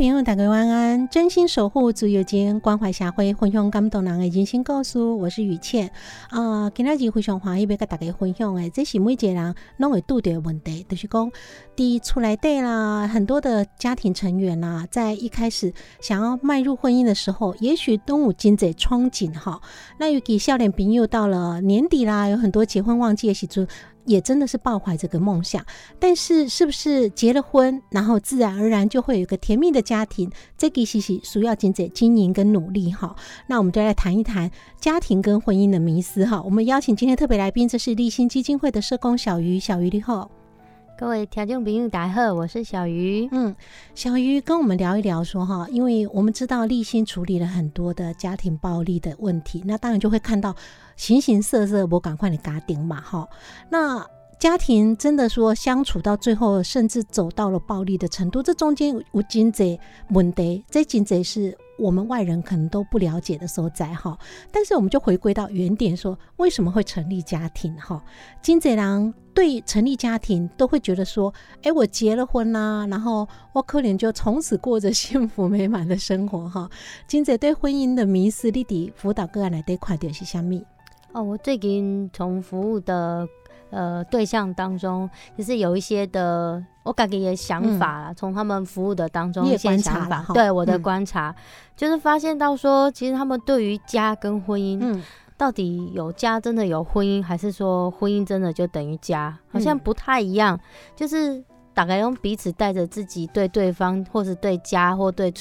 朋友，大家晚安！真心守护自由情，关怀社会，分享感动人的人生故事。我是雨倩啊，今日日非常欢喜要跟大家分享的，这是每一个人拢会遇到的问题，就是讲，第一出来对啦，很多的家庭成员啦，在一开始想要迈入婚姻的时候，也许都有真侪憧憬哈。那尤其笑脸朋友到了年底啦，有很多结婚旺季的时阵。也真的是抱怀这个梦想，但是是不是结了婚，然后自然而然就会有一个甜蜜的家庭？这个其实需要经济经营跟努力哈。那我们就来谈一谈家庭跟婚姻的迷思哈。我们邀请今天特别来宾，这是立新基金会的社工小鱼，小鱼你好。各位听众朋友大家好，我是小鱼。嗯，小鱼跟我们聊一聊说哈，因为我们知道立新处理了很多的家庭暴力的问题，那当然就会看到形形色色，我赶快的家庭嘛哈。那家庭真的说相处到最后，甚至走到了暴力的程度，这中间有经济问题，这经济是。我们外人可能都不了解的所在哈，但是我们就回归到原点，说为什么会成立家庭哈？金贼郎对成立家庭都会觉得说，哎，我结了婚啦，然后我可能就从此过着幸福美满的生活哈。金贼对婚姻的迷思，弟弟辅导个案来对快点是虾米？哦，我最近从服务的。呃，对象当中，就是有一些的，我感觉也想法，从他们服务的当中一些想法，对我的观察，就是发现到说，其实他们对于家跟婚姻，到底有家真的有婚姻，还是说婚姻真的就等于家，好像不太一样。就是大概用彼此带着自己对对方，或是对家或对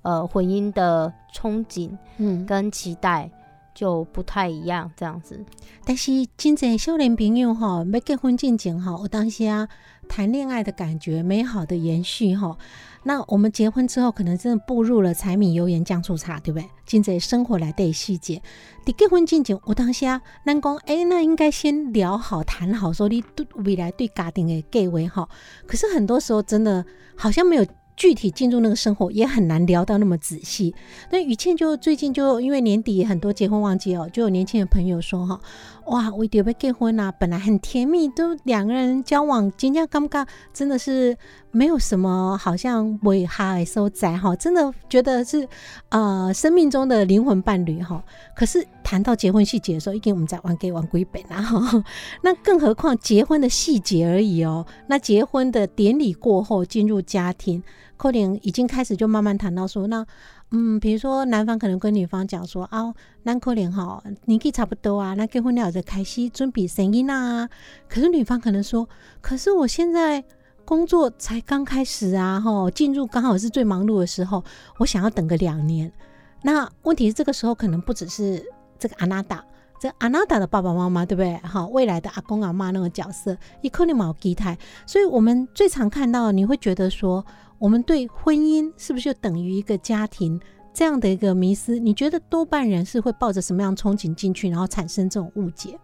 呃婚姻的憧憬，嗯，跟期待。就不太一样这样子，但是真正少年朋友哈，没结婚进前哈，我当下谈恋爱的感觉美好的延续哈。那我们结婚之后，可能真的步入了柴米油盐酱醋茶，对不对？真正生活来的细节。你结婚进前，我当下咱讲，哎，那应该先聊好谈好，说你对未来对家庭的计划哈。可是很多时候真的好像没有。具体进入那个生活也很难聊到那么仔细。那雨倩就最近就因为年底很多结婚旺季哦，就有年轻的朋友说哈，哇，我准备结婚啊，本来很甜蜜，都两个人交往，今天尴尬，真的是没有什么好像为害所在哈，真的觉得是呃生命中的灵魂伴侣哈。可是谈到结婚细节的时候，一定我们在玩给玩归本啊哈。那更何况结婚的细节而已哦，那结婚的典礼过后进入家庭。可能已经开始就慢慢谈到说，那嗯，比如说男方可能跟女方讲说啊，男可怜哈年纪差不多啊，那结婚了就开始准备生意啦。可是女方可能说，可是我现在工作才刚开始啊，哈，进入刚好是最忙碌的时候，我想要等个两年。那问题是这个时候可能不只是这个阿娜达，这阿娜达的爸爸妈妈对不对？哈，未来的阿公阿妈那个角色，一可能冇期待。所以我们最常看到，你会觉得说。我们对婚姻是不是就等于一个家庭这样的一个迷思？你觉得多半人是会抱着什么样憧憬进去，然后产生这种误解？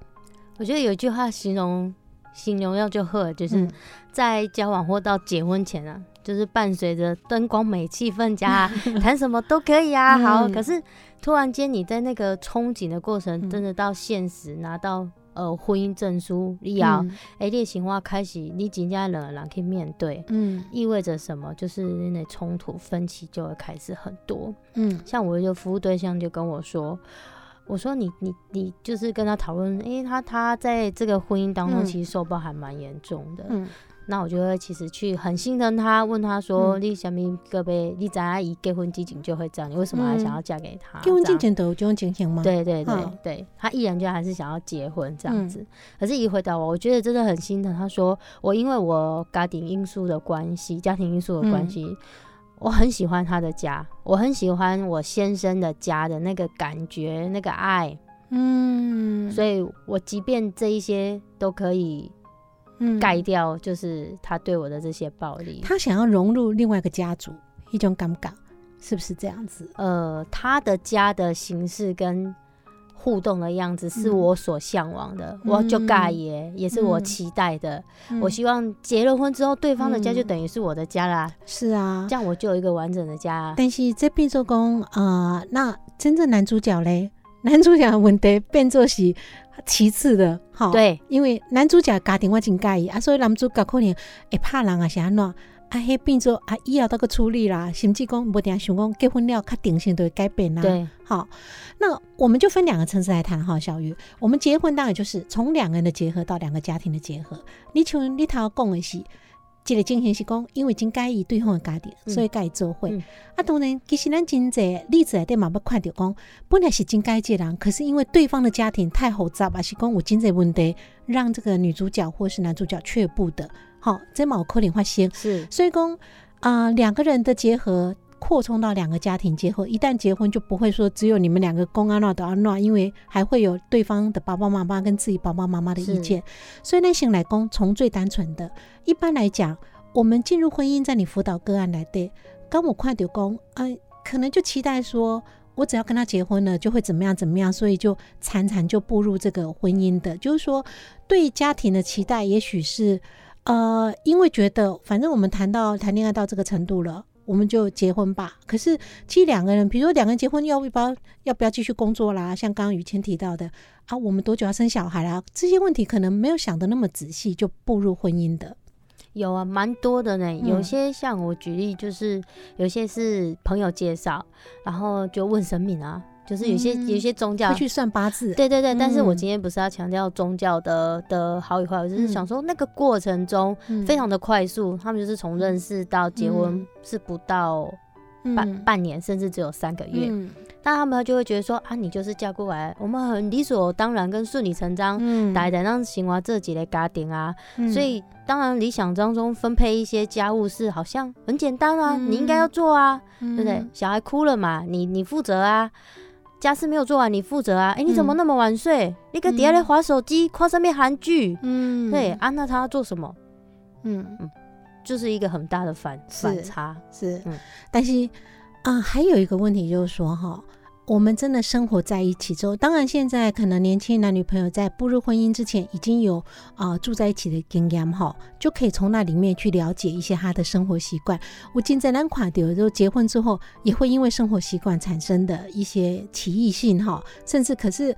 我觉得有一句话形容形容要就喝，就是在交往或到结婚前啊，就是伴随着灯光美、气氛佳，谈什么都可以啊。好，可是突然间你在那个憧憬的过程，真的到现实拿到呃婚姻证书，你要哎，你情况开始，你真正两个人可以面对，嗯，意味着什么？就是那冲突分歧就会开始很多，嗯，像我一个服务对象就跟我说，我说你你你就是跟他讨论，哎，他他在这个婚姻当中其实受暴还蛮严重的，嗯。那我就会其实去很心疼他，问他说：“你小明个呗，你张阿姨结婚之前就会这样，你为什么还想要嫁给他？结婚之前都有这种情形吗？”对对对对，他毅然就还是想要结婚这样子。可是，一回答我，我觉得真的很心疼。他说：“我因为我家庭因素的关系，家庭因素的关系，我很喜欢他的家，我很喜欢我先生的家的那个感觉，那个爱。嗯，所以我即便这一些都可以。”盖掉就是他对我的这些暴力。他想要融入另外一个家族，一种尴尬，是不是这样子？呃，他的家的形式跟互动的样子是我所向往的，我就盖也也是我期待的。我希望结了婚之后，对方的家就等于是我的家啦。是啊，这样我就有一个完整的家。但是这变做工啊，那真正男主角嘞？男主角的问题变作是。其次的，好，对，因为男主角家庭我真介意啊，所以男主角可能会怕人啊，是安怎啊？迄变做啊，以后都个处理啦，甚至讲无定想讲结婚了，较定性都会改变啦。对，好，那我们就分两个层次来谈哈，小玉，我们结婚当然就是从两个人的结合到两个家庭的结合。你像你头讲的是。这个情形是讲，因为真介意对方的家庭，所以介意做伙。啊，当然，其实咱真济例子内底嘛要看到讲，本来是真介意人，可是因为对方的家庭太复杂，还是讲有真济问题，让这个女主角或是男主角却步的。好，这冇可能发生。是，所以讲啊，两个人的结合。扩充到两个家庭结合，一旦结婚就不会说只有你们两个公安闹的安闹，因为还会有对方的爸爸妈妈跟自己爸爸妈妈的意见。所以呢，先来讲从最单纯的，一般来讲，我们进入婚姻，在你辅导个案来对，刚我快点讲，呃，可能就期待说我只要跟他结婚了，就会怎么样怎么样，所以就常常就步入这个婚姻的，就是说对家庭的期待，也许是呃，因为觉得反正我们谈到谈恋爱到这个程度了。我们就结婚吧。可是，其实两个人，比如说两个人结婚，要不要要不要继续工作啦？像刚刚雨谦提到的啊，我们多久要生小孩啦？这些问题可能没有想的那么仔细，就步入婚姻的，有啊，蛮多的呢。有些像我举例，就是有些是朋友介绍，然后就问神明啊。就是有些有些宗教去算八字，对对对。但是我今天不是要强调宗教的的好与坏，我就是想说那个过程中非常的快速，他们就是从认识到结婚是不到半半年，甚至只有三个月。但他们就会觉得说啊，你就是嫁过来，我们很理所当然跟顺理成章，大胆让行完这几类家庭啊。所以当然理想当中分配一些家务事好像很简单啊，你应该要做啊，对不对？小孩哭了嘛，你你负责啊。家事没有做完，你负责啊！哎，你怎么那么晚睡？你搁底下在划手机，看上面韩剧。嗯，对，啊，那他要做什么？嗯嗯，就是一个很大的反反差。是，嗯，但是啊，还有一个问题就是说，哈。我们真的生活在一起之后，当然现在可能年轻男女朋友在步入婚姻之前已经有啊住在一起的经验哈，就可以从那里面去了解一些他的生活习惯。我今在南跨有时候结婚之后也会因为生活习惯产生的一些歧异性哈，甚至可是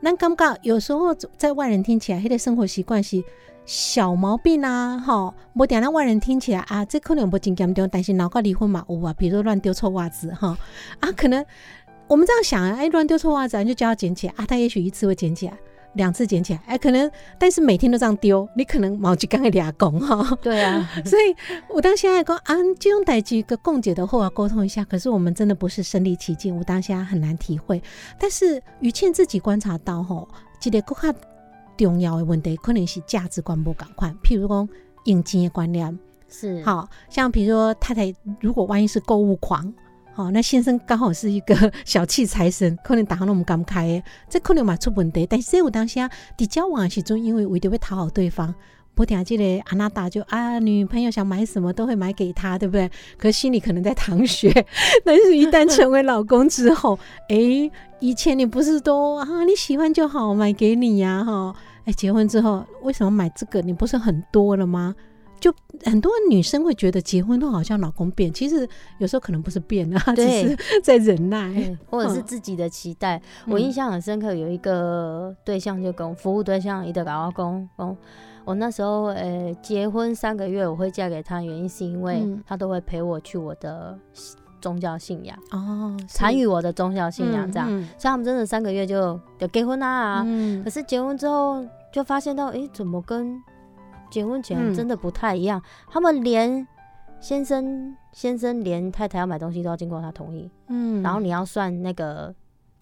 那尴尬，有时候在外人听起来他的生活习惯是小毛病啊哈，我点让外人听起来啊这可能不真严重，但是脑壳离婚嘛有啊，比如说乱丢臭袜子哈啊可能。我们这样想啊，哎，乱丢臭袜子，就叫他捡起来啊。他也许一次会捡起来，两次捡起来，哎，可能，但是每天都这样丢，你可能毛就刚给俩公哈。对啊，所以我当现在讲啊，这种代际个共解的后要沟通一下。可是我们真的不是身临其境，我当下很难体会。但是于倩自己观察到吼，这个更加重要的问题，可能是价值观不赶快。譬如讲用钱的观念，是好像比如说太太，如果万一是购物狂。好，那先生刚好是一个 小气财神，可能打那么刚开，这可能嘛出问题。但是在我当下在交往的时候，因为为了会讨好对方，不听这个阿娜达就啊，女朋友想买什么都会买给他，对不对？可心里可能在淌血。但是，一旦成为老公之后，哎，以前你不是都啊你喜欢就好，买给你呀，哈，哎，结婚之后为什么买这个？你不是很多了吗？就很多女生会觉得结婚都好像老公变，其实有时候可能不是变啊，只是 在忍耐，或者是自己的期待。我印象很深刻，有一个对象就跟服务对象一个老公公，我那时候呃结婚三个月，我会嫁给他，原因是因为他都会陪我去我的。宗教信仰哦，参与我的宗教信仰这样，所以他们真的三个月就就结婚啦。可是结婚之后就发现到，哎，怎么跟结婚前真的不太一样？他们连先生先生连太太要买东西都要经过他同意，嗯，然后你要算那个。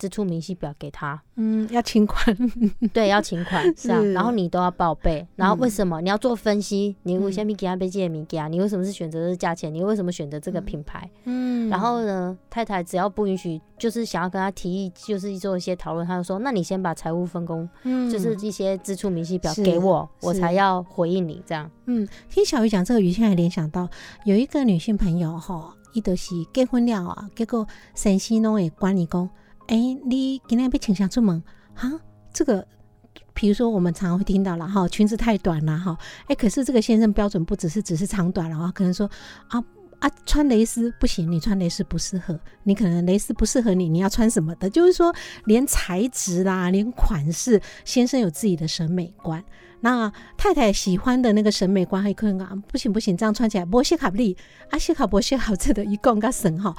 支出明细表给他，嗯，要请款，对，要请款，是啊，然后你都要报备，然后为什么你要做分析？你为什么给他被借名给啊？你为什么是选择这个价钱？你为什么选择这个品牌？嗯，然后呢，太太只要不允许，就是想要跟他提议，就是做一些讨论，他就说，那你先把财务分工，嗯，就是一些支出明细表给我，我才要回应你这样。嗯，听小鱼讲这个语气，还联想到有一个女性朋友哈，伊就是结婚了啊，结果山西弄的管理工。哎，你今天被请下出门哈？这个，比如说我们常常会听到了哈，裙子太短了哈。哎，可是这个先生标准不只是只是长短了啊，可能说啊啊穿蕾丝不行，你穿蕾丝不适合，你可能蕾丝不适合你，你要穿什么的？就是说连材质啦，连款式，先生有自己的审美观。那太太喜欢的那个审美观还可能啊，不行不行，这样穿起来波西卡布利啊，西卡波西好这的一共个省哈。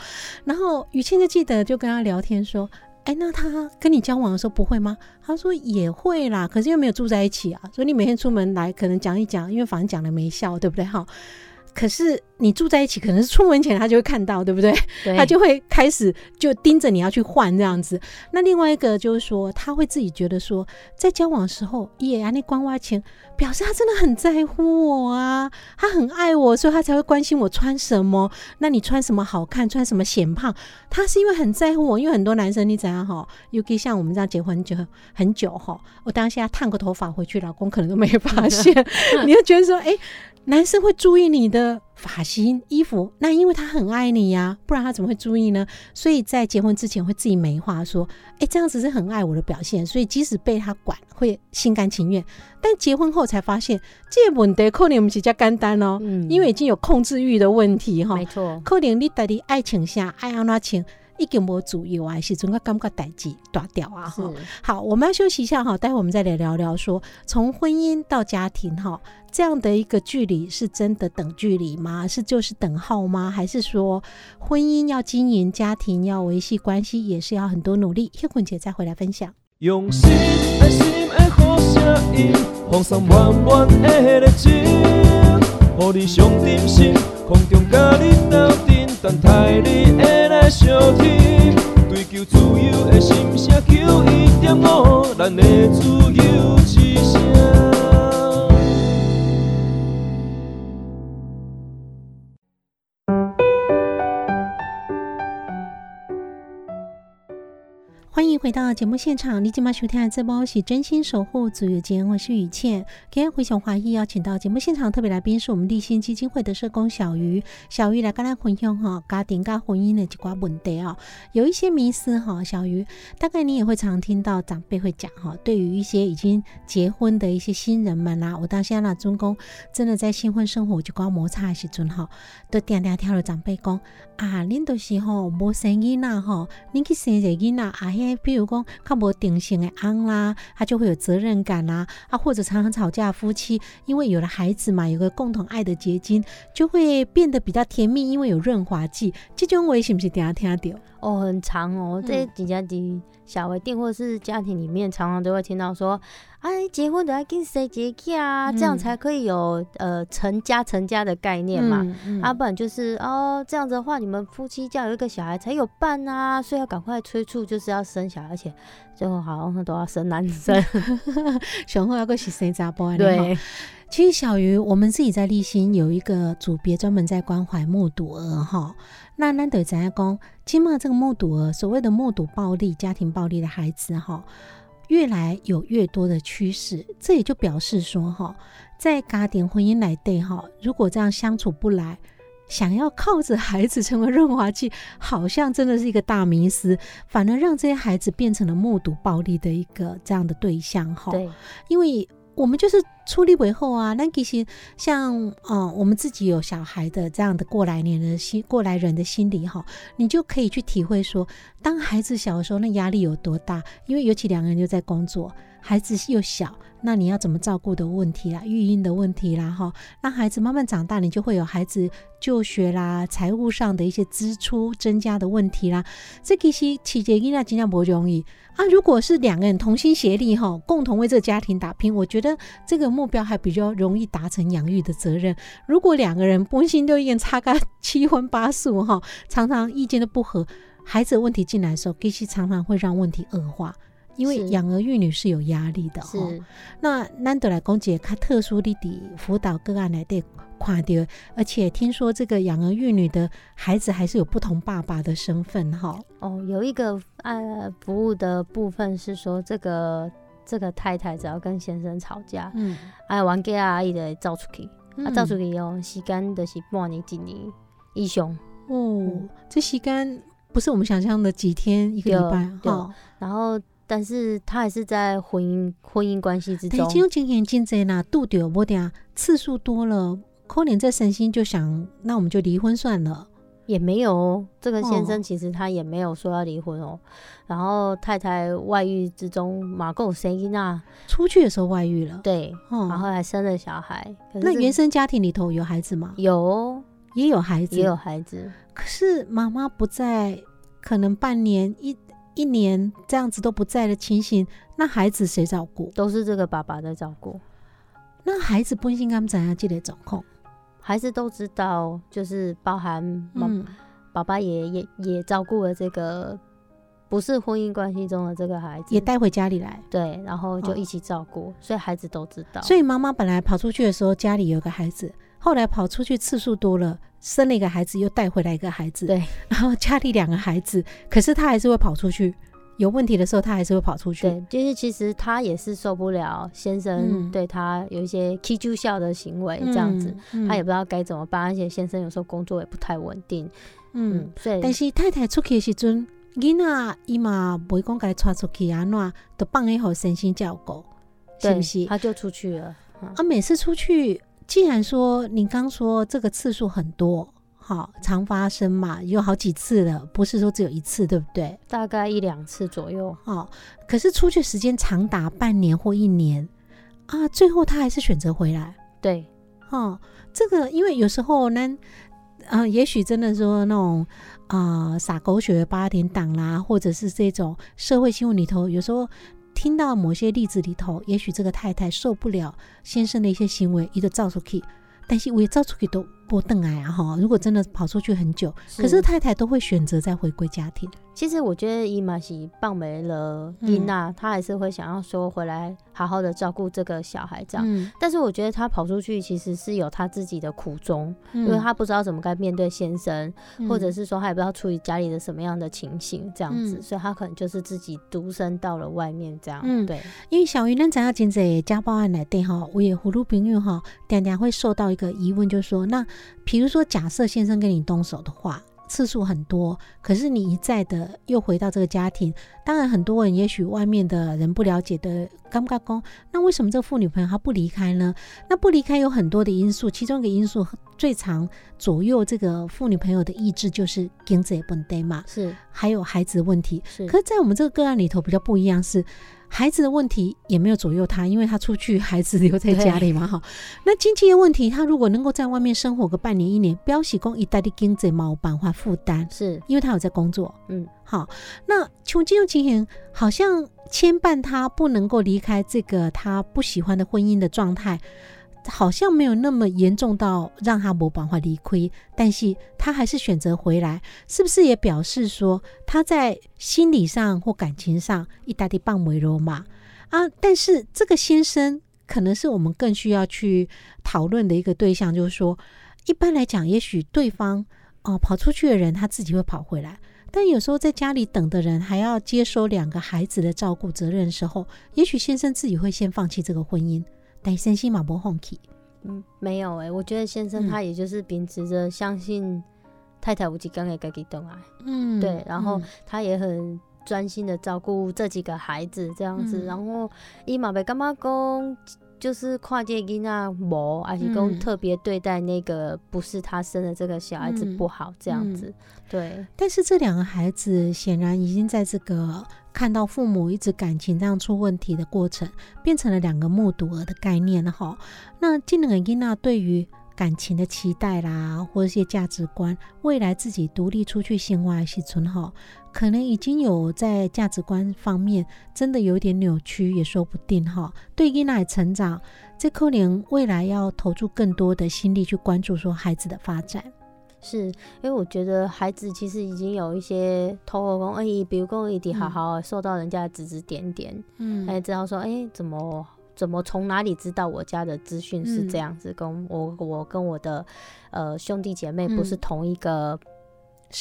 然后雨倩就记得就跟他聊天说，哎，那他跟你交往的时候不会吗？他说也会啦，可是又没有住在一起啊，所以你每天出门来可能讲一讲，因为反正讲了没效，对不对哈？可是你住在一起，可能是出门前他就会看到，对不对？他就会开始就盯着你要去换这样子。那另外一个就是说，他会自己觉得说，在交往的时候，耶啊，那关花钱表示他真的很在乎我啊，他很爱我，所以他才会关心我穿什么。那你穿什么好看，穿什么显胖，他是因为很在乎我。因为很多男生你怎样哈，尤其像我们这样结婚就很久哈，我当下烫个头发回去，老公可能都没发现，你就觉得说，哎。男生会注意你的发型、衣服，那因为他很爱你呀，不然他怎么会注意呢？所以在结婚之前会自己美化，说：“哎，这样子是很爱我的表现。”所以即使被他管，会心甘情愿。但结婚后才发现，这问题可能我们是较简单哦，因为已经有控制欲的问题哈。没错，可能你到底爱情下爱安那情？一点无主意啊，是总个感觉代志断掉啊！哈，好，我们要休息一下哈，待会我们再来聊聊说，从婚姻到家庭哈，这样的一个距离是真的等距离吗？是就是等号吗？还是说婚姻要经营，家庭要维系关系，也是要很多努力？叶坤姐再回来分享。用心爱心的好声音，放上满满的热情，予你上点心，空中甲你斗阵，等待你的来相听。追求自由的心声，求一点五，咱的主节目现场，你今晚收听的这波是真心守护自由节，我是雨倩。今天回想华裔邀请到节目现场特别来宾是我们立新基金会的社工小鱼，小鱼来跟咱分享哈家庭跟婚姻的一挂问题啊，有一些迷思哈，小鱼大概你也会常听到长辈会讲哈，对于一些已经结婚的一些新人们啦，我到现在那中公真的在新婚生活就搞摩擦的时阵哈，都点点跳了长辈讲啊，恁都是吼无生囡呐吼，恁去生一个囡呐啊。比如讲，较无定性的安啦，他就会有责任感啦，啊，或者常常吵架夫妻，因为有了孩子嘛，有个共同爱的结晶，就会变得比较甜蜜，因为有润滑剂。这种话是不是大家听到？哦，很长哦，这几家的小微店或是家庭里面，常常都会听到说。哎，结婚都要跟谁结啊？这样才可以有呃成家成家的概念嘛。啊，不然就是哦这样子的话，你们夫妻家有一个小孩才有伴啊，所以要赶快催促，就是要生小孩，而且最后好像都要生男生，小后要个是生杂波。对，其实小鱼，我们自己在立新有一个组别，专门在关怀目睹儿哈。那难得在讲，起码这个目睹儿，所谓的目睹暴力、家庭暴力的孩子哈。越来有越多的趋势，这也就表示说，哈，在家庭婚姻来对哈，如果这样相处不来，想要靠着孩子成为润滑剂，好像真的是一个大迷思，反而让这些孩子变成了目睹暴力的一个这样的对象，哈。对，因为我们就是出力为后啊，那其实像嗯，我们自己有小孩的这样的过来年的心，过来人的心理哈，你就可以去体会说，当孩子小的时候，那压力有多大？因为尤其两个人又在工作，孩子又小。那你要怎么照顾的问题啦，育婴的问题啦，哈，让孩子慢慢长大，你就会有孩子就学啦、财务上的一些支出增加的问题啦。这其实起结因啊，尽量不容易啊。如果是两个人同心协力哈，共同为这个家庭打拼，我觉得这个目标还比较容易达成养育的责任。如果两个人不心六意，差个七荤八素哈，常常意见都不合，孩子问题进来的时候，其实常常会让问题恶化。因为养儿育女是有压力的哈，那难得来讲姐她特殊的底辅导个案来对跨掉，而且听说这个养儿育女的孩子还是有不同爸爸的身份哈。哦，有一个呃服务的部分是说，这个这个太太只要跟先生吵架，嗯，哎，玩给阿姨的照出去，啊，照出去哦，时间的是半年、几年以上。哦，这时间不是我们想象的几天一个礼拜哈，然后。但是他还是在婚姻婚姻关系之中。这种经验真济啦，度掉无点次数多了，可能这身心就想，那我们就离婚算了。也没有，这个先生其实他也没有说要离婚哦。然后太太外遇之中，马够生意那出去的时候外遇了，对，然后还生了小孩。那原生家庭里头有孩子吗？有，也有孩子，也有孩子。可是妈妈不在，可能半年一。一年这样子都不在的情形，那孩子谁照顾？都是这个爸爸在照顾。那孩子本身他们怎样记得掌控？孩子都知道，就是包含嗯爸爸也也也照顾了这个不是婚姻关系中的这个孩子，也带回家里来。对，然后就一起照顾，所以孩子都知道。所以妈妈本来跑出去的时候，家里有个孩子。后来跑出去次数多了，生了一个孩子，又带回来一个孩子。对，然后家里两个孩子，可是他还是会跑出去。有问题的时候，他还是会跑出去。对，就是其实他也是受不了先生对他有一些踢住笑的行为，这样子，他也不知道该怎么办。而且先生有时候工作也不太稳定。嗯，所以但是太太出去的时阵，囡仔伊嘛不会讲该带出去啊，那都放喺好身心照顾，是不是？他就出去了。啊，每次出去。既然说你刚说这个次数很多，好常发生嘛，有好几次了，不是说只有一次，对不对？大概一两次左右。哦，可是出去时间长达半年或一年啊，最后他还是选择回来。对，哦，这个因为有时候呢，嗯，也许真的说那种啊撒狗血的八点档啦，或者是这种社会新闻里头，有时候。听到某些例子里头，也许这个太太受不了先生的一些行为，一个照出去，但是我也照出去都不等来啊哈。如果真的跑出去很久，可是太太都会选择再回归家庭。其实我觉得伊玛西棒没了伊娜，她还是会想要说回来。好好的照顾这个小孩，这样。但是我觉得她跑出去其实是有她自己的苦衷，因为她不知道怎么该面对先生，或者是说她也不知道处理家里的什么样的情形，这样子，所以她可能就是自己独身到了外面这样。嗯，对。因为小鱼呢，咱要真在家暴案来对哈，我也葫芦朋友哈，常常会受到一个疑问，就是说，那比如说假设先生跟你动手的话。次数很多，可是你一再的又回到这个家庭，当然很多人也许外面的人不了解的尴尬工，那为什么这个妇女朋友她不离开呢？那不离开有很多的因素，其中一个因素最常左右这个妇女朋友的意志就是经济不对嘛，是，还有孩子的问题，是。可是，在我们这个个案里头比较不一样是。孩子的问题也没有左右他，因为他出去，孩子留在家里嘛，哈。那经济的问题，他如果能够在外面生活个半年一年，标喜公一代的经济冇办法负担，是因为他有在工作，嗯，好。那从这种情形，好像牵绊他不能够离开这个他不喜欢的婚姻的状态。好像没有那么严重到让他没办法离开，但是他还是选择回来，是不是也表示说他在心理上或感情上一大滴棒为罗马啊？但是这个先生可能是我们更需要去讨论的一个对象，就是说，一般来讲，也许对方哦跑出去的人他自己会跑回来，但有时候在家里等的人还要接收两个孩子的照顾责任的时候，也许先生自己会先放弃这个婚姻。但先生马不放弃，嗯，没有哎，我觉得先生他也就是秉持着相信太太无极刚给该给等啊，嗯，对，然后他也很专心的照顾这几个孩子这样子，然后伊嘛被干妈公就是跨界囡仔某，还是讲特别对待那个不是他生的这个小孩子不好这样子。对，但是这两个孩子显然已经在这个看到父母一直感情这样出问题的过程，变成了两个目睹儿的概念了哈。那这两个囡仔对于感情的期待啦，或者一些价值观，未来自己独立出去生活是存好，可能已经有在价值观方面真的有点扭曲，也说不定哈。对囡仔成长，这可能未来要投注更多的心力去关注说孩子的发展。是因为我觉得孩子其实已经有一些偷后功，哎，比如讲一定好好受到人家指指点点，嗯，哎，知道说，哎，怎么怎么从哪里知道我家的资讯是这样子？跟我我跟我的呃兄弟姐妹不是同一个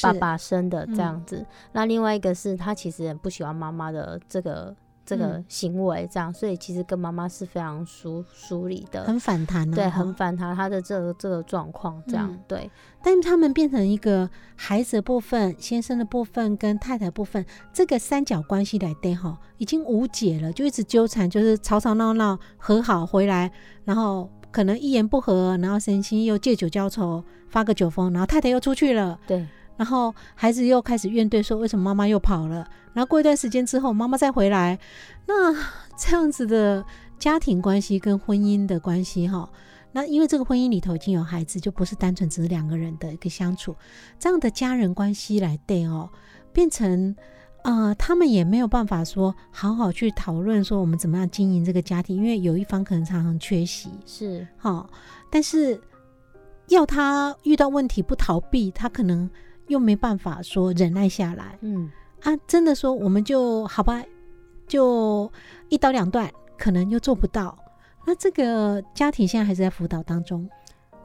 爸爸生的这样子。那另外一个是他其实很不喜欢妈妈的这个。这个行为这样，所以其实跟妈妈是非常疏疏离的，很反弹，对，很反弹他的这个这个状况这样，对。但他们变成一个孩子的部分、先生的部分跟太太部分，这个三角关系来对哈，已经无解了，就一直纠缠，就是吵吵闹闹，和好回来，然后可能一言不合，然后生气又借酒浇愁，发个酒疯，然后太太又出去了，对。然后孩子又开始怨怼，说为什么妈妈又跑了？然后过一段时间之后，妈妈再回来，那 这样子的家庭关系跟婚姻的关系，哈，那因为这个婚姻里头已经有孩子，就不是单纯只是两个人的一个相处，这样的家人关系来对哦，变成啊，他们也没有办法说好好去讨论说我们怎么样经营这个家庭，因为有一方可能常常缺席，是哈，但是要他遇到问题不逃避，他可能。又没办法说忍耐下来，嗯啊，真的说我们就好吧，就一刀两断，可能又做不到。那这个家庭现在还是在辅导当中，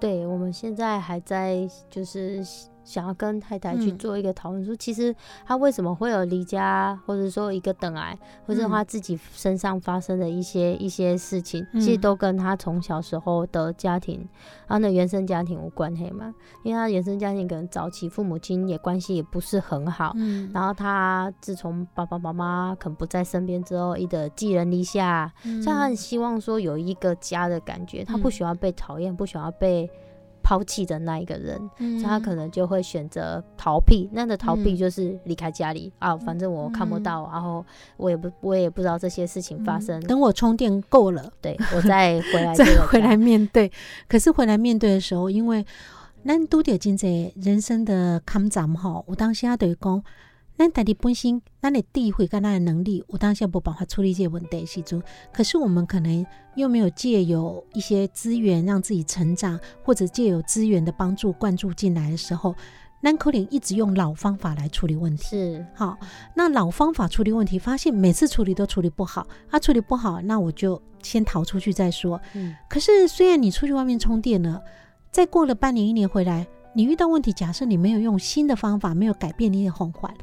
对我们现在还在就是。想要跟太太去做一个讨论，说其实他为什么会有离家，或者说一个等癌，或者他自己身上发生的一些一些事情，其实都跟他从小时候的家庭，他的原生家庭无关系嘛。因为他原生家庭可能早期父母亲也关系也不是很好，嗯，然后他自从爸爸妈妈可能不在身边之后，一的寄人篱下，所以他很希望说有一个家的感觉，他不喜欢被讨厌，不喜欢被。抛弃的那一个人，所以他可能就会选择逃避。那的逃避就是离开家里啊，反正我看不到，然后我也不，我也不知道这些事情发生。等我充电够了，对我再回 来，再回来面对。可是回来面对的时候，因为咱都得经济人生的坎站吼，我当下等于讲。咱大体本身，咱的智慧跟咱的能力，我当下无办法处理这些问题时阵，可是我们可能又没有借由一些资源让自己成长，或者借由资源的帮助灌注进来的时候，咱可能一直用老方法来处理问题。是，好，那老方法处理问题，发现每次处理都处理不好，啊，处理不好，那我就先逃出去再说。嗯，可是虽然你出去外面充电了，再过了半年一年回来，你遇到问题，假设你没有用新的方法，没有改变你的环环。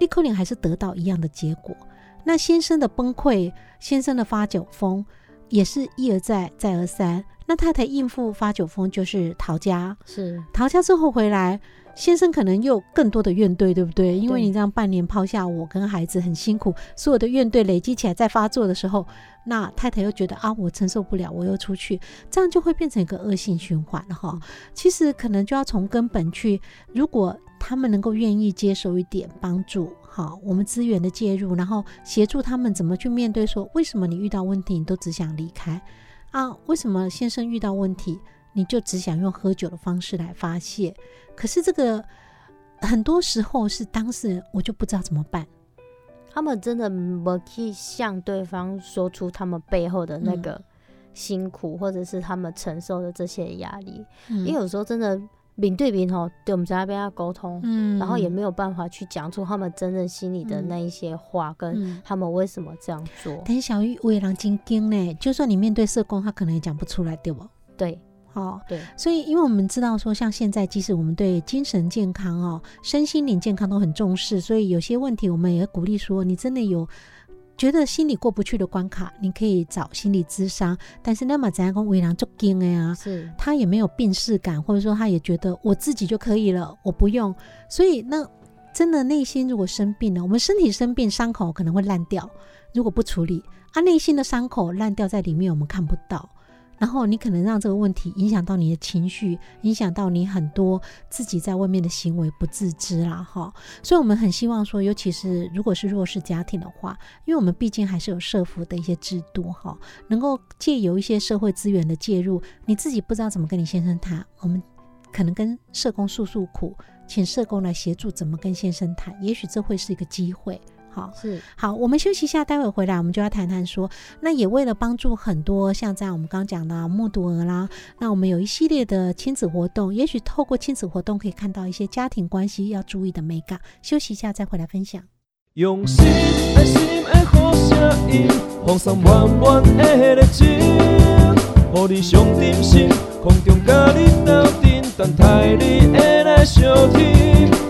立刻你还是得到一样的结果。那先生的崩溃，先生的发酒疯，也是一而再，再而三。那太太应付发酒疯，就是逃家。是逃家之后回来，先生可能又更多的怨怼，对不对？因为你这样半年抛下我跟孩子很辛苦，所有的怨怼累积起来，在发作的时候，那太太又觉得啊，我承受不了，我又出去，这样就会变成一个恶性循环哈。其实可能就要从根本去，如果。他们能够愿意接受一点帮助，好，我们资源的介入，然后协助他们怎么去面对。说为什么你遇到问题你都只想离开啊？为什么先生遇到问题你就只想用喝酒的方式来发泄？可是这个很多时候是当事人，我就不知道怎么办。他们真的不去向对方说出他们背后的那个辛苦，或者是他们承受的这些压力，因为有时候真的。面对面吼，对我们在那边要沟通，嗯，然后也没有办法去讲出他们真正心里的那一些话，跟他们为什么这样做。但是小玉我也让金惊呢，就算你面对社工，他可能也讲不出来，对不？对，好，对。所以，因为我们知道说，像现在，即使我们对精神健康哦、身心灵健康都很重视，所以有些问题，我们也鼓励说，你真的有。觉得心里过不去的关卡，你可以找心理咨商。但是那么怎样讲，为难就惊的呀？是，他也没有病视感，或者说他也觉得我自己就可以了，我不用。所以那真的内心如果生病了，我们身体生病，伤口可能会烂掉，如果不处理，啊，内心的伤口烂掉在里面，我们看不到。然后你可能让这个问题影响到你的情绪，影响到你很多自己在外面的行为不自知啦，哈。所以我们很希望说，尤其是如果是弱势家庭的话，因为我们毕竟还是有社服的一些制度，哈，能够借由一些社会资源的介入，你自己不知道怎么跟你先生谈，我们可能跟社工诉诉苦，请社工来协助怎么跟先生谈，也许这会是一个机会。好是好，我们休息一下，待会回来我们就要谈谈说，那也为了帮助很多像在我们刚讲的目睹儿啦，那我们有一系列的亲子活动，也许透过亲子活动可以看到一些家庭关系要注意的美感。休息一下再回来分享。用心爱心的好声音，放松满满的热情，予你上点心，空中甲你斗阵，等待你的来相听。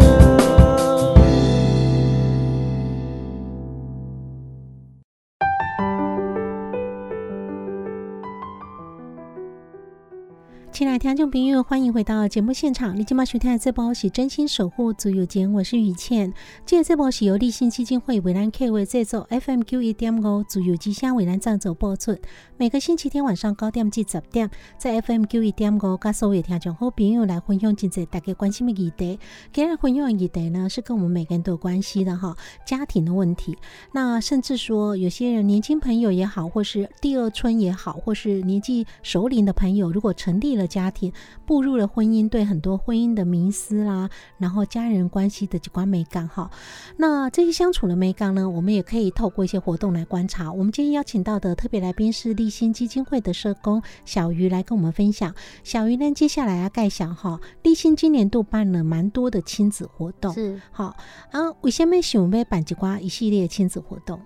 亲爱听众朋友，欢迎回到节目现场。你今晚收听的这波是真心守护自由节，我是雨倩。今日这波是由立信基金会为咱 K 为制作，FMQ 一点五自由之声为咱赞助播出。每个星期天晚上九点至十点，在 FMQ 一点五，跟所有听众好朋友来分享真济大家关心的议题。今日分享的议题呢，是跟我们每个人都有关系的哈，家庭的问题。那甚至说，有些人年轻朋友也好，或是第二春也好，或是年纪熟龄的朋友，如果成立了。家庭步入了婚姻，对很多婚姻的迷思啦，然后家人关系的几关美感哈。那这些相处的美感呢，我们也可以透过一些活动来观察。我们今天邀请到的特别来宾是立新基金会的社工小鱼来跟我们分享。小鱼呢，接下来要盖想哈，立新今年度办了蛮多的亲子活动，是好啊。为什么想要办几瓜一系列亲子活动？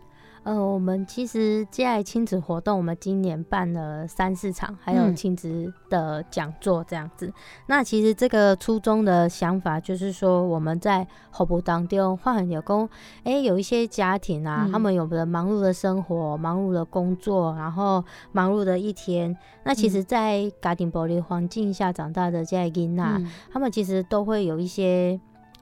呃，我们其实接爱亲子活动，我们今年办了三四场，还有亲子的讲座这样子。那其实这个初衷的想法就是说，我们在后部当中，换有工，哎，有一些家庭啊，他们有的忙碌的生活，忙碌的工作，然后忙碌的一天。那其实，在家庭玻璃环境下长大的这些囡呐，他们其实都会有一些。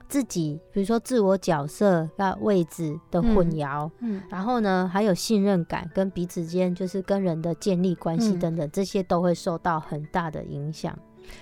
自己，比如说自我角色、那位置的混淆，嗯，然后呢，还有信任感跟彼此间就是跟人的建立关系等等，这些都会受到很大的影响。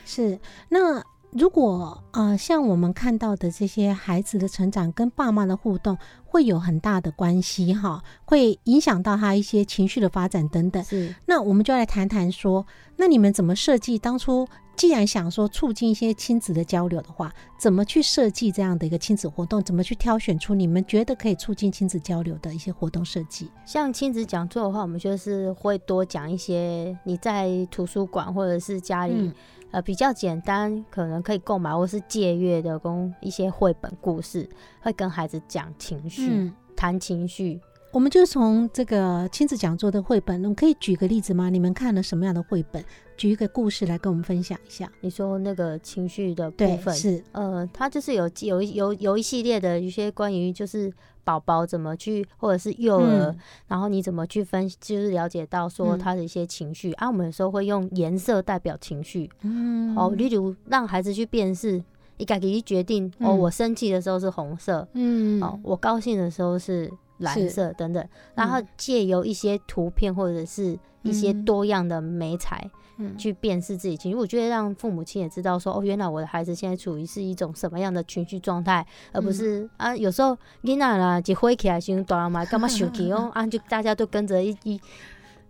是，那如果啊，像我们看到的这些孩子的成长跟爸妈的互动，会有很大的关系哈，会影响到他一些情绪的发展等等。是，那我们就来谈谈说，那你们怎么设计当初？既然想说促进一些亲子的交流的话，怎么去设计这样的一个亲子活动？怎么去挑选出你们觉得可以促进亲子交流的一些活动设计？像亲子讲座的话，我们就是会多讲一些你在图书馆或者是家里呃比较简单，可能可以购买或是借阅的公一些绘本故事，会跟孩子讲情绪，谈情绪。我们就从这个亲子讲座的绘本，我可以举个例子吗？你们看了什么样的绘本？举一个故事来跟我们分享一下。你说那个情绪的部分是呃，它就是有有有有一系列的一些关于就是宝宝怎么去或者是幼儿，然后你怎么去分，就是了解到说他的一些情绪啊。我们有时候会用颜色代表情绪，嗯，哦，例如让孩子去辨识，你改己决定哦，我生气的时候是红色，嗯，哦，我高兴的时候是。蓝色等等，然后借由一些图片或者是一些多样的美彩，去辨识自己情绪。我觉得让父母亲也知道说，哦，原来我的孩子现在处于是一种什么样的情绪状态，而不是啊，有时候囡仔啦就灰起来，先大人嘛干嘛生气 哦，啊，就大家都跟着一一，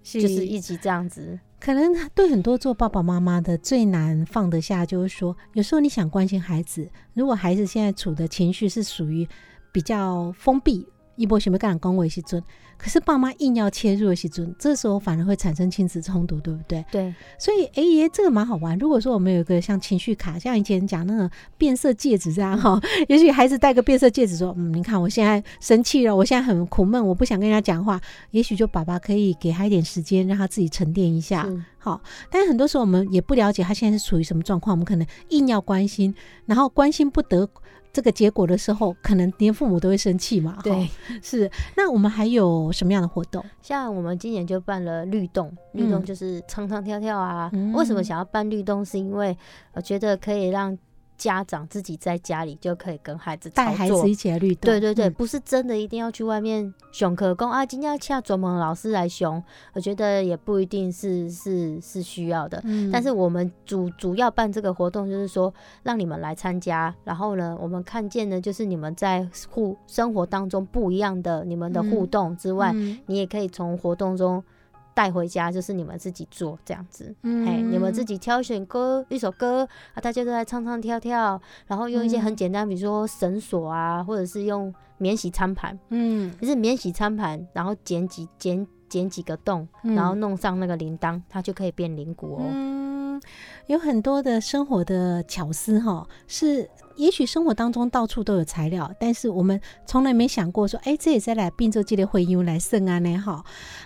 就是一起这样子。可能对很多做爸爸妈妈的最难放得下，就是说，有时候你想关心孩子，如果孩子现在处的情绪是属于比较封闭。一波想要跟人恭维时尊，可是爸妈硬要切入的时尊，这时候反而会产生亲子冲突，对不对？对，所以哎爷这个蛮好玩。如果说我们有一个像情绪卡，像以前讲那个变色戒指这样 哈，也许孩子戴个变色戒指说，嗯，你看我现在生气了，我现在很苦闷，我不想跟人家讲话。也许就爸爸可以给他一点时间，让他自己沉淀一下。好，但是很多时候我们也不了解他现在是处于什么状况，我们可能硬要关心，然后关心不得。这个结果的时候，可能连父母都会生气嘛？对，是。那我们还有什么样的活动？像我们今年就办了律动，律动就是唱唱跳跳啊。为什么想要办律动？是因为我觉得可以让家长自己在家里就可以跟孩子带孩子一起来律动。对对对，不是真的一定要去外面熊课工啊，今天要请专门老师来熊，我觉得也不一定是是是需要的。嗯，但是我们主主要办这个活动，就是说让你们来参加，然后呢，我们看见呢就是你们在互生活当中不一样的你们的互动之外，你也可以从活动中。带回家就是你们自己做这样子，哎，你们自己挑选歌一首歌啊，大家都在唱唱跳跳，然后用一些很简单，比如说绳索啊，或者是用免洗餐盘，嗯，就是免洗餐盘，然后剪几剪剪几个洞，然后弄上那个铃铛，它就可以变铃鼓哦。嗯，有很多的生活的巧思哈，是。也许生活当中到处都有材料，但是我们从来没想过说，哎，这也在来并州记的会用来圣安呢。哈，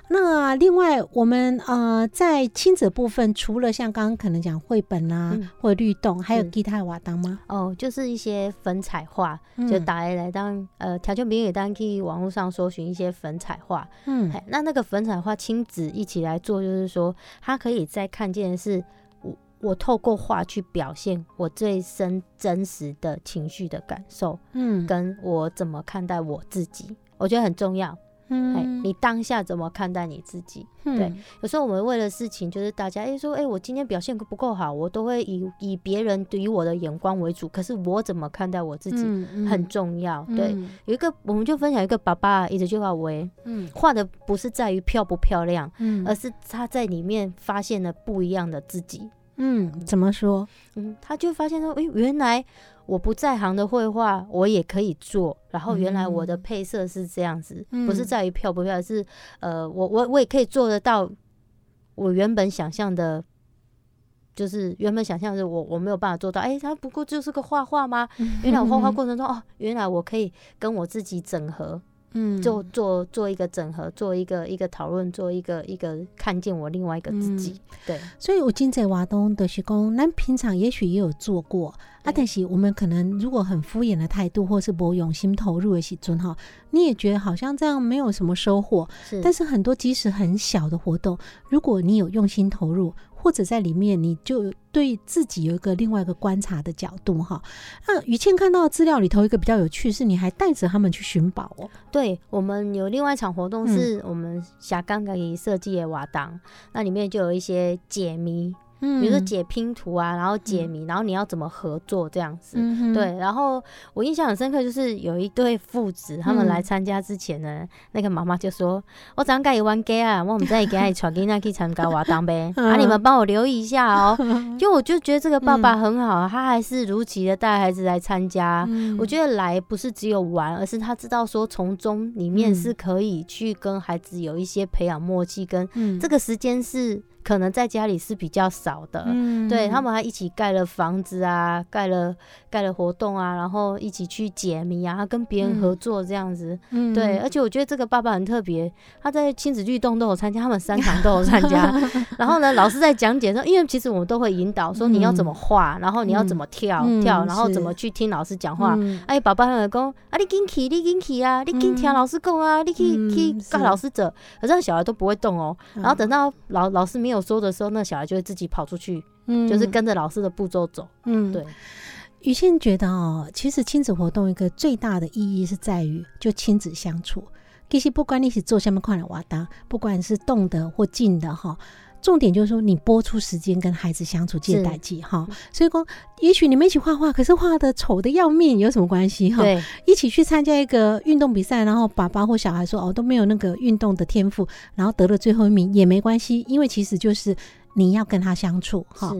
那另外我们呃在亲子部分，除了像刚刚可能讲绘本啊或律动，还有吉他瓦当吗？哦，就是一些粉彩画，就打来当呃条件比也当可以网络上搜寻一些粉彩画。嗯，那那个粉彩画亲子一起来做，就是说他可以在看见的是。我透过画去表现我最深真实的情绪的感受，嗯，跟我怎么看待我自己，我觉得很重要。嗯，你当下怎么看待你自己？对，有时候我们为了事情，就是大家哎说，哎，我今天表现不够好，我都会以以别人对于我的眼光为主。可是我怎么看待我自己很重要。对，有一个我们就分享一个爸爸一直就话为，嗯，画的不是在于漂不漂亮，嗯，而是他在里面发现了不一样的自己。嗯，怎么说？嗯，他就发现说，哎，原来我不在行的绘画我也可以做，然后原来我的配色是这样子，不是在于漂不漂亮，是呃，我我我也可以做得到。我原本想象的，就是原本想象是，我我没有办法做到。哎，他不过就是个画画吗？原来我画画过程中，哦，原来我可以跟我自己整合。嗯，做做做一个整合，做一个一个讨论，做一个一个看见我另外一个自己。对，所以我今在华东的是工，那平常也许也有做过啊，但是我们可能如果很敷衍的态度，或是不用心投入的时尊哈，你也觉得好像这样没有什么收获。是，但是很多即使很小的活动，如果你有用心投入。或者在里面，你就对自己有一个另外一个观察的角度哈。那于倩看到资料里头一个比较有趣，是你还带着他们去寻宝哦。对，我们有另外一场活动，是我们霞刚可以设计的瓦当，那里面就有一些解谜。比如说解拼图啊，然后解谜，然后你要怎么合作这样子？对。然后我印象很深刻，就是有一对父子，他们来参加之前呢，那个妈妈就说：“我早上该玩 gay 啊，我们再给他传给那去参加活动呗，啊，你们帮我留意一下哦。”就我就觉得这个爸爸很好，他还是如期的带孩子来参加。我觉得来不是只有玩，而是他知道说从中里面是可以去跟孩子有一些培养默契，跟这个时间是。可能在家里是比较少的，对他们还一起盖了房子啊，盖了盖了活动啊，然后一起去解谜啊，跟别人合作这样子，对，而且我觉得这个爸爸很特别，他在亲子律动都有参加，他们三堂都有参加。然后呢，老师在讲解说，因为其实我们都会引导说你要怎么画，然后你要怎么跳跳，然后怎么去听老师讲话。哎，爸爸很讲啊，你跟起，你跟起啊，你跟听老师讲啊，你去去跟老师走，可是小孩都不会动哦。然后等到老老师没有。有说的时候，那小孩就会自己跑出去，嗯，就是跟着老师的步骤走，嗯，对。于倩觉得哦，其实亲子活动一个最大的意义是在于就亲子相处。其实不管你是做什么快乐瓦当，不管是动的或静的哈。重点就是说，你播出时间跟孩子相处，借代际哈。所以说，也许你们一起画画，可是画的丑的要命，有什么关系哈？对，一起去参加一个运动比赛，然后爸爸或小孩说哦都没有那个运动的天赋，然后得了最后一名也没关系，因为其实就是你要跟他相处哈。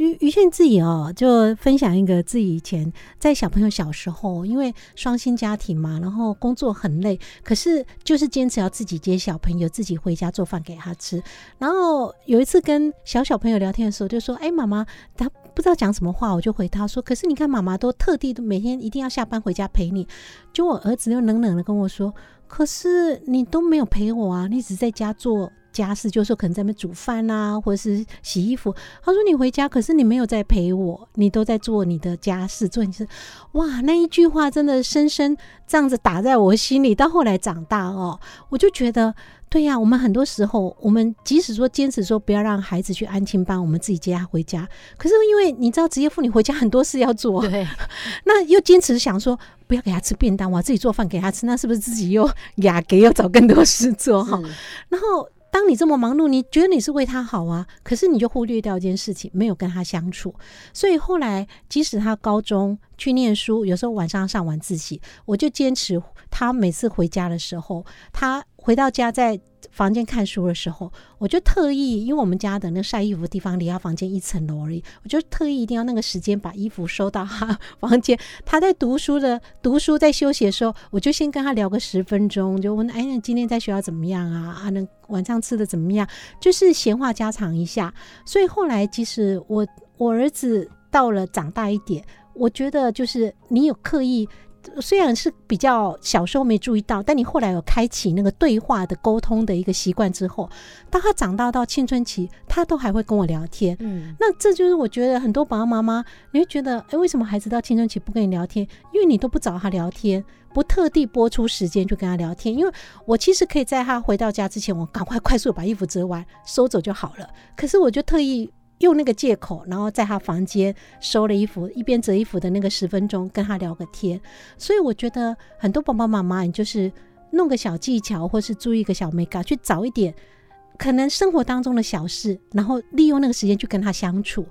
于于倩自己哦，就分享一个自己以前在小朋友小时候，因为双薪家庭嘛，然后工作很累，可是就是坚持要自己接小朋友，自己回家做饭给他吃。然后有一次跟小小朋友聊天的时候，就说：“哎，妈妈，他不知道讲什么话。”我就回他说：“可是你看，妈妈都特地每天一定要下班回家陪你。”就我儿子又冷冷的跟我说：“可是你都没有陪我啊，你只在家做。”家事就是说，可能在那煮饭啊，或者是洗衣服。他说：“你回家，可是你没有在陪我，你都在做你的家事，做你是哇。”那一句话真的深深这样子打在我心里。到后来长大哦，我就觉得对呀，我们很多时候，我们即使说坚持说不要让孩子去安亲班，我们自己接他回家，可是因为你知道职业妇女回家很多事要做，对，那又坚持想说不要给他吃便当，我自己做饭给他吃，那是不是自己又雅给要找更多事做哈？然后。当你这么忙碌，你觉得你是为他好啊？可是你就忽略掉一件事情，没有跟他相处。所以后来，即使他高中去念书，有时候晚上上晚自习，我就坚持他每次回家的时候，他回到家在。房间看书的时候，我就特意，因为我们家的那晒衣服的地方离他房间一层楼而已，我就特意一定要那个时间把衣服收到他房间。他在读书的读书在休息的时候，我就先跟他聊个十分钟，就问：哎，那今天在学校怎么样啊？啊，那晚上吃的怎么样？就是闲话家常一下。所以后来，即使我我儿子到了长大一点，我觉得就是你有刻意。虽然是比较小时候没注意到，但你后来有开启那个对话的沟通的一个习惯之后，当他长大到青春期，他都还会跟我聊天。嗯，那这就是我觉得很多爸爸妈妈，你会觉得，哎，为什么孩子到青春期不跟你聊天？因为你都不找他聊天，不特地播出时间去跟他聊天。因为我其实可以在他回到家之前，我赶快快速把衣服折完收走就好了。可是我就特意。用那个借口，然后在他房间收了衣服，一边折衣服的那个十分钟，跟他聊个天。所以我觉得很多爸爸妈妈，你就是弄个小技巧，或是注意个小美感，去找一点可能生活当中的小事，然后利用那个时间去跟他相处。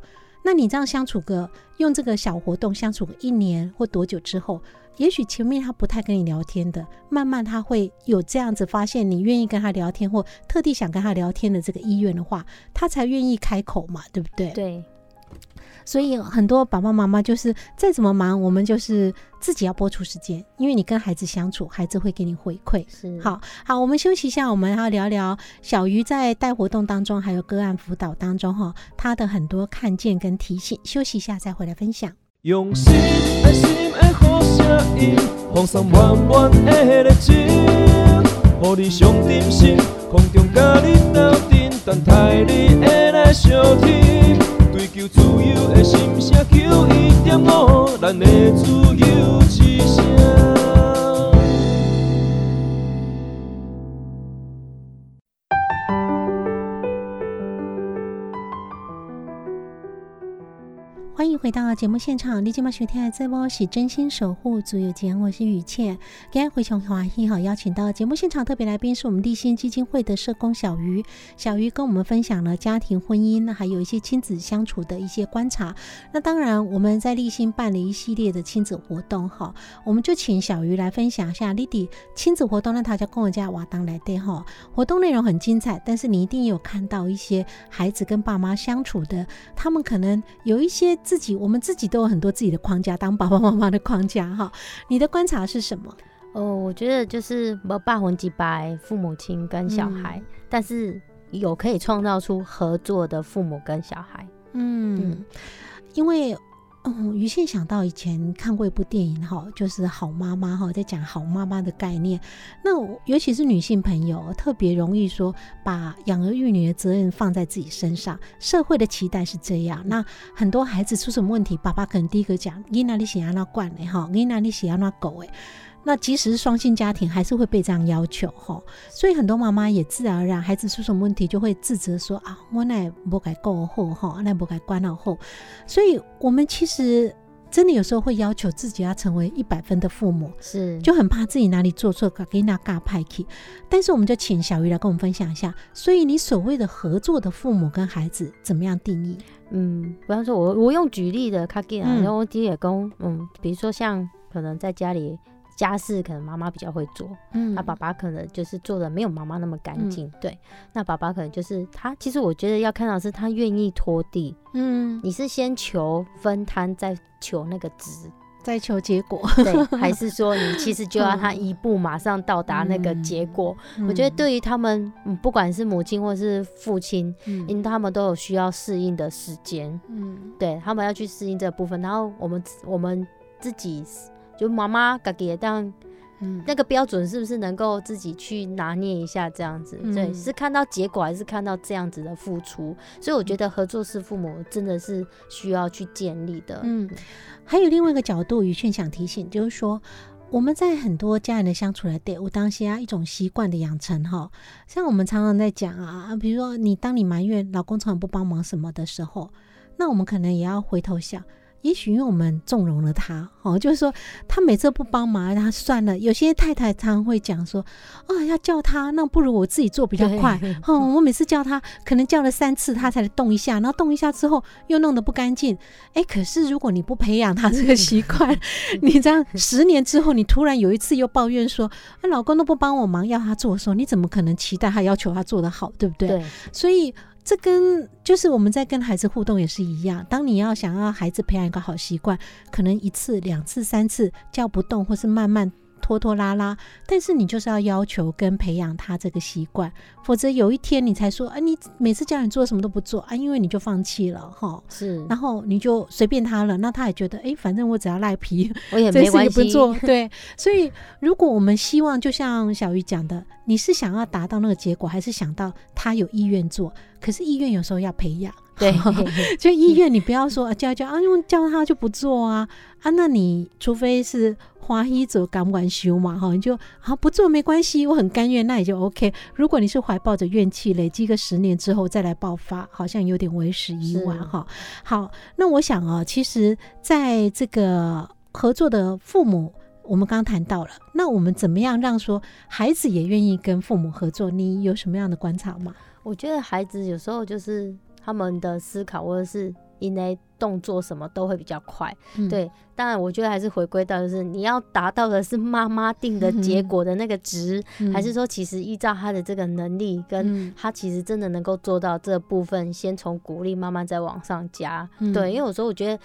那你这样相处个，用这个小活动相处个一年或多久之后？也许前面他不太跟你聊天的，慢慢他会有这样子发现你愿意跟他聊天，或特地想跟他聊天的这个意愿的话，他才愿意开口嘛，对不对？对。所以很多爸爸妈妈就是再怎么忙，我们就是自己要播出时间，因为你跟孩子相处，孩子会给你回馈。是。好好，我们休息一下，我们要聊聊小鱼在带活动当中，还有个案辅导当中哈，他的很多看见跟提醒。休息一下再回来分享。用心爱心的好声音，放送满满的热情，予你上点心，空中甲你斗阵，等待你的来相听。追求自由的心声，求一点五，咱的自由之声。欢迎回到节目现场，你今麦收听的这波是真心守护足有节，我是雨倩。今天非常欢迎哈，邀请到节目现场特别来宾是我们立新基金会的社工小鱼。小鱼跟我们分享了家庭婚姻，那还有一些亲子相处的一些观察。那当然，我们在立新办了一系列的亲子活动哈，我们就请小鱼来分享一下。丽迪亲子活动那，大家跟我家瓦当来对哈，活动内容很精彩，但是你一定有看到一些孩子跟爸妈相处的，他们可能有一些。自己，我们自己都有很多自己的框架，当爸爸妈妈的框架哈。你的观察是什么？哦，我觉得就是不霸魂几白父母亲跟小孩，但是有可以创造出合作的父母跟小孩。嗯，因为。嗯，于倩想到以前看过一部电影哈，就是《好妈妈》哈，在讲好妈妈的概念。那尤其是女性朋友，特别容易说把养儿育女的责任放在自己身上。社会的期待是这样，那很多孩子出什么问题，爸爸可能第一个讲：你哪里喜欢那惯的哈，你哪里喜欢那狗哎。那即使是双性家庭，还是会被这样要求哈，所以很多妈妈也自然而然，孩子出什么问题就会自责说啊，我那不该够后哈，那不该关了后，所以我们其实真的有时候会要求自己要成为一百分的父母，是就很怕自己哪里做错，给那嘎派去。但是我们就请小鱼来跟我们分享一下，所以你所谓的合作的父母跟孩子怎么样定义？嗯，比方说我我用举例的卡给啊，然后第也公，嗯，比如说像可能在家里。家事可能妈妈比较会做，嗯，那爸爸可能就是做的没有妈妈那么干净，对。那爸爸可能就是他，其实我觉得要看到是他愿意拖地，嗯，你是先求分摊，再求那个值，再求结果，对，还是说你其实就要他一步马上到达那个结果？我觉得对于他们，不管是母亲或是父亲，因为他们都有需要适应的时间，嗯，对他们要去适应这部分，然后我们我们自己。就妈妈自己当，嗯，那个标准是不是能够自己去拿捏一下？这样子，对，是看到结果还是看到这样子的付出？所以我觉得合作式父母真的是需要去建立的。嗯，还有另外一个角度，宇炫想提醒，就是说。我们在很多家人的相处来对我当下一种习惯的养成哈，像我们常常在讲啊，比如说你当你埋怨老公常常不帮忙什么的时候，那我们可能也要回头想。也许因为我们纵容了他，哦，就是说他每次不帮忙，他算了。有些太太常会讲说，啊，要叫他，那不如我自己做比较快。哦，我每次叫他，可能叫了三次，他才动一下，然后动一下之后又弄得不干净。哎，可是如果你不培养他这个习惯，你这样十年之后，你突然有一次又抱怨说，啊，老公都不帮我忙，要他做的时候，你怎么可能期待他要求他做得好，对不对？对，所以。这跟就是我们在跟孩子互动也是一样。当你要想要孩子培养一个好习惯，可能一次、两次、三次叫不动，或是慢慢。拖拖拉拉，但是你就是要要求跟培养他这个习惯，否则有一天你才说，啊，你每次叫你做什么都不做啊，因为你就放弃了哈。是，然后你就随便他了，那他也觉得，哎，反正我只要赖皮，我也没关系。不做，对。所以，如果我们希望，就像小鱼讲的，你是想要达到那个结果，还是想到他有意愿做？可是意愿有时候要培养。对，就意愿，你不要说叫叫啊，因为叫他就不做啊啊，那你除非是。花一者敢不敢修嘛？哈，你就啊不做没关系，我很甘愿，那也就 OK。如果你是怀抱着怨气，累积个十年之后再来爆发，好像有点为时已晚哈。好，那我想啊，其实在这个合作的父母，我们刚刚谈到了，那我们怎么样让说孩子也愿意跟父母合作？你有什么样的观察吗？我觉得孩子有时候就是他们的思考或者是。因为动作什么都会比较快，对。当然，我觉得还是回归到就是你要达到的是妈妈定的结果的那个值，还是说其实依照他的这个能力，跟他其实真的能够做到这部分，先从鼓励慢慢再往上加。对，因为有时候我觉得。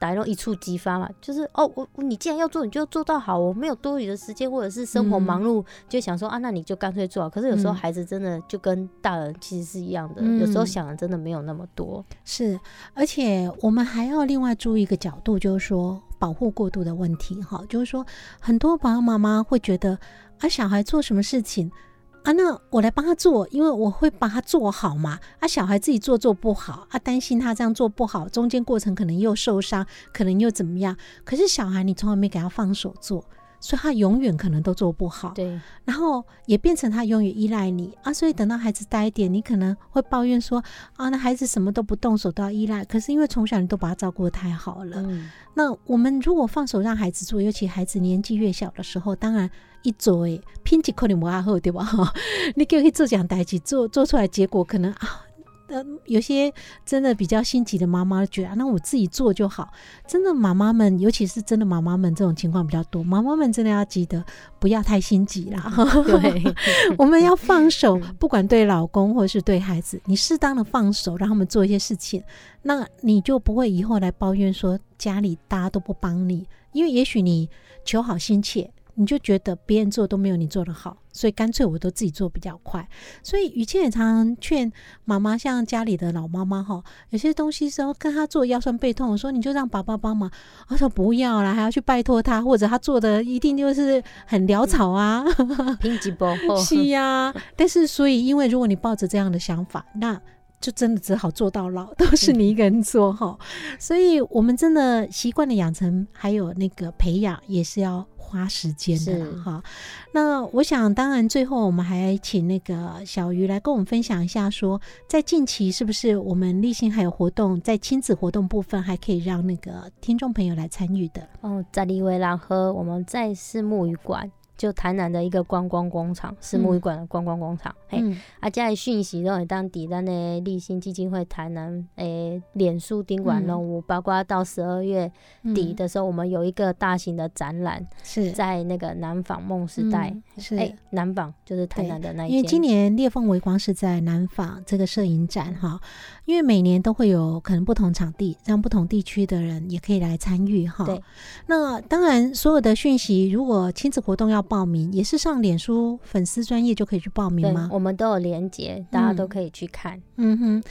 打那种一触即发嘛，就是哦，我你既然要做，你就做到好。我没有多余的时间，或者是生活忙碌，就想说啊，那你就干脆做好。可是有时候孩子真的就跟大人其实是一样的，有时候想的真的没有那么多。是，而且我们还要另外注意一个角度，就是说保护过度的问题。哈，就是说很多爸爸妈妈会觉得啊，小孩做什么事情。啊，那我来帮他做，因为我会把他做好嘛。啊，小孩自己做做不好，啊，担心他这样做不好，中间过程可能又受伤，可能又怎么样。可是小孩你从来没给他放手做，所以他永远可能都做不好。对，然后也变成他永远依赖你啊。所以等到孩子大一点，你可能会抱怨说啊，那孩子什么都不动手都要依赖。可是因为从小你都把他照顾的太好了。嗯。那我们如果放手让孩子做，尤其孩子年纪越小的时候，当然。一做诶，品质可能无阿好，对吧？哈，你叫去做这样代志，做做出来结果可能啊，呃，有些真的比较心急的妈妈觉得，那我自己做就好。真的妈妈们，尤其是真的妈妈们，这种情况比较多。妈妈们真的要记得不要太心急啦。对，我们要放手，不管对老公或是对孩子，你适当的放手，让他们做一些事情，那你就不会以后来抱怨说家里大家都不帮你，因为也许你求好心切。你就觉得别人做都没有你做的好，所以干脆我都自己做比较快。所以雨倩也常常劝妈妈，像家里的老妈妈哈，有些东西时候跟她做腰酸背痛，我说你就让爸爸帮忙。她说不要啦，还要去拜托他，或者他做的一定就是很潦草啊。拼几波 是呀，但是所以因为如果你抱着这样的想法，那就真的只好做到老，都是你一个人做哈。所以我们真的习惯的养成，还有那个培养，也是要。花时间的哈，那我想当然最后我们还请那个小鱼来跟我们分享一下，说在近期是不是我们立信还有活动，在亲子活动部分还可以让那个听众朋友来参与的哦，在利维兰和我们在世木鱼馆。就台南的一个观光工厂，是木鱼馆的观光工厂。嘿，啊，家里讯息都会当底咱的立新基金会台南诶，脸书宾馆任务，包括到十二月底的时候，我们有一个大型的展览，是。在那个南纺梦时代，是。诶，南纺就是台南的那一因为今年裂缝微光是在南纺这个摄影展哈，因为每年都会有可能不同场地，让不同地区的人也可以来参与哈。对，那当然所有的讯息，如果亲子活动要。报名也是上脸书粉丝专业就可以去报名吗？我们都有连接，大家都可以去看。嗯哼，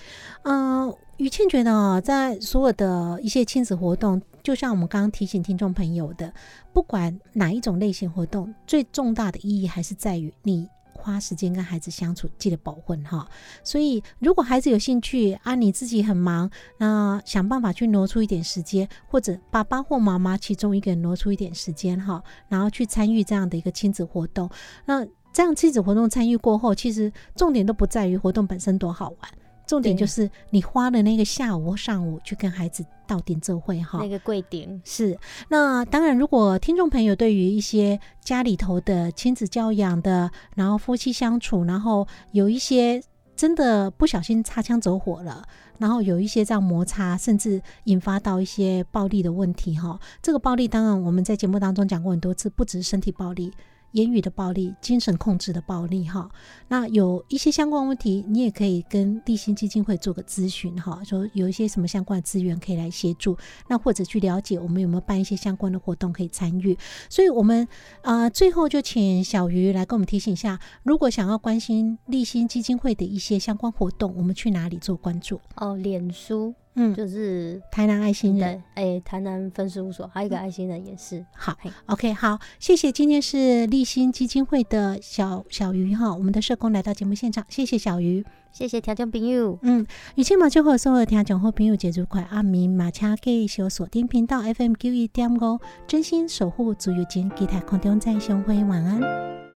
嗯，于倩觉得啊，在所有的一些亲子活动，就像我们刚刚提醒听众朋友的，不管哪一种类型活动，最重大的意义还是在于你花时间跟孩子相处，记得保护哈。所以如果孩子有兴趣啊，你自己很忙，那想办法去挪出一点时间，或者爸爸或妈妈其中一个人挪出一点时间哈，然后去参与这样的一个亲子活动。那这样亲子活动参与过后，其实重点都不在于活动本身多好玩。重点就是你花了那个下午或上午去跟孩子到点这会哈，那个贵点是。那当然，如果听众朋友对于一些家里头的亲子教养的，然后夫妻相处，然后有一些真的不小心擦枪走火了，然后有一些这样摩擦，甚至引发到一些暴力的问题哈。这个暴力当然我们在节目当中讲过很多次，不只是身体暴力。言语的暴力、精神控制的暴力，哈，那有一些相关问题，你也可以跟立新基金会做个咨询，哈，说有一些什么相关的资源可以来协助，那或者去了解我们有没有办一些相关的活动可以参与。所以，我们啊，最后就请小鱼来跟我们提醒一下，如果想要关心立新基金会的一些相关活动，我们去哪里做关注？哦，脸书。嗯，就是台南爱心人，哎，台南分事务所还有一个爱心人也是。好，OK，好，谢谢，今天是立新基金会的小小鱼哈，我们的社工来到节目现场，谢谢小鱼，谢谢听众朋友，嗯，雨清马最后所有听众好朋友节日快阿明马车继续锁定频道 FM 九一点五，真心守护自由金，期待空中再相会，晚安。